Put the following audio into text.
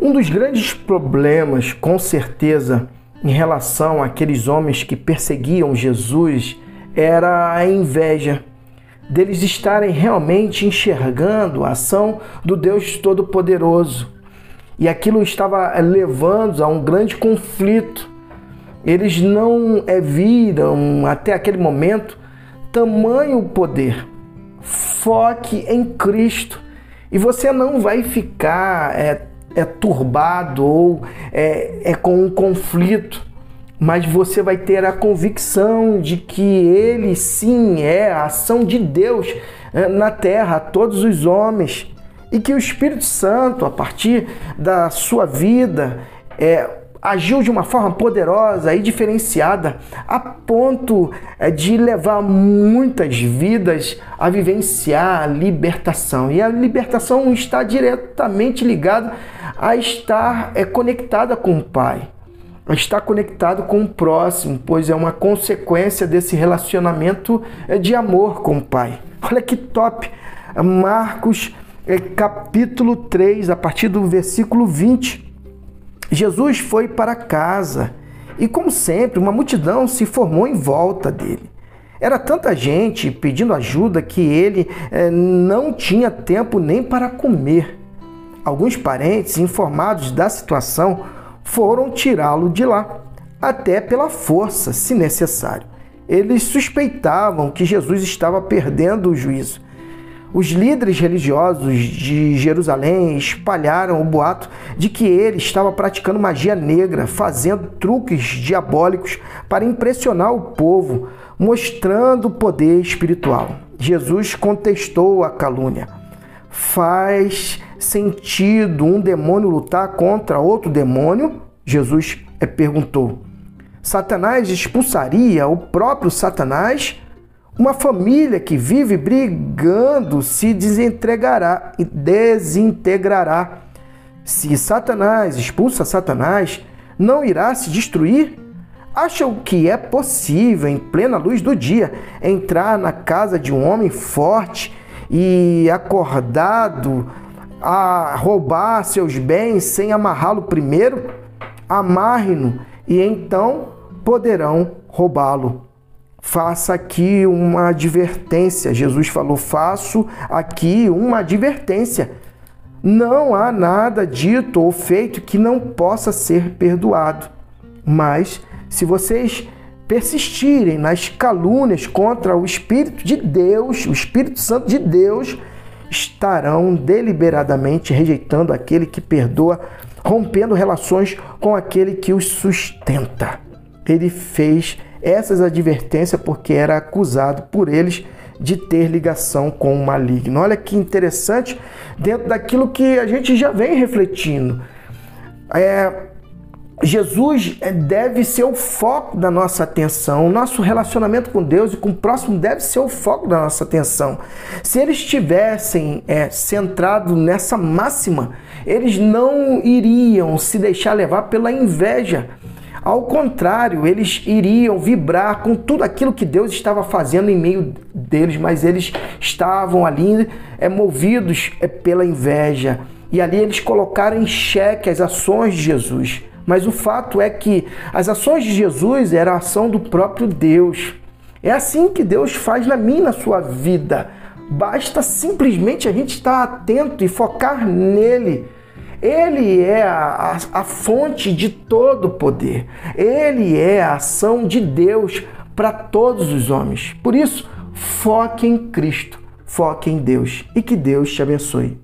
Um dos grandes problemas, com certeza, em relação àqueles homens que perseguiam Jesus era a inveja deles estarem realmente enxergando a ação do Deus Todo-Poderoso. E aquilo estava levando a um grande conflito. Eles não é, viram até aquele momento tamanho poder. Foque em Cristo. E você não vai ficar é, é turbado ou é, é com um conflito mas você vai ter a convicção de que ele sim é a ação de Deus eh, na terra, a todos os homens, e que o Espírito Santo, a partir da sua vida, é, agiu de uma forma poderosa e diferenciada a ponto eh, de levar muitas vidas a vivenciar a libertação. E a libertação está diretamente ligada a estar é, conectada com o Pai está conectado com o próximo, pois é uma consequência desse relacionamento é, de amor com o Pai. Olha que top! Marcos é, capítulo 3, a partir do versículo 20. Jesus foi para casa e, como sempre, uma multidão se formou em volta dele. Era tanta gente pedindo ajuda que ele é, não tinha tempo nem para comer. Alguns parentes, informados da situação, foram tirá-lo de lá, até pela força, se necessário. Eles suspeitavam que Jesus estava perdendo o juízo. Os líderes religiosos de Jerusalém espalharam o boato de que ele estava praticando magia negra, fazendo truques diabólicos para impressionar o povo, mostrando poder espiritual. Jesus contestou a calúnia. Faz sentido um demônio lutar contra outro demônio? Jesus é, perguntou. Satanás expulsaria o próprio Satanás? Uma família que vive brigando se desentregará e desintegrará. Se Satanás expulsa Satanás, não irá se destruir? Acham que é possível, em plena luz do dia, entrar na casa de um homem forte e acordado a roubar seus bens sem amarrá-lo primeiro, amarre-no e então poderão roubá-lo. Faça aqui uma advertência. Jesus falou: faço aqui uma advertência. Não há nada dito ou feito que não possa ser perdoado. Mas, se vocês persistirem nas calúnias contra o Espírito de Deus, o Espírito Santo de Deus, estarão deliberadamente rejeitando aquele que perdoa, rompendo relações com aquele que os sustenta. Ele fez essas advertências porque era acusado por eles de ter ligação com o maligno. Olha que interessante, dentro daquilo que a gente já vem refletindo. É, Jesus é, deve ser o foco da nossa atenção. O nosso relacionamento com Deus e com o próximo deve ser o foco da nossa atenção. Se eles estivessem é, centrados nessa máxima, eles não iriam se deixar levar pela inveja. Ao contrário, eles iriam vibrar com tudo aquilo que Deus estava fazendo em meio deles, mas eles estavam ali é, movidos é, pela inveja. E ali eles colocaram em xeque as ações de Jesus. Mas o fato é que as ações de Jesus era a ação do próprio Deus. É assim que Deus faz na minha na sua vida. Basta simplesmente a gente estar atento e focar nele. Ele é a, a, a fonte de todo poder. Ele é a ação de Deus para todos os homens. Por isso, foque em Cristo, foque em Deus e que Deus te abençoe.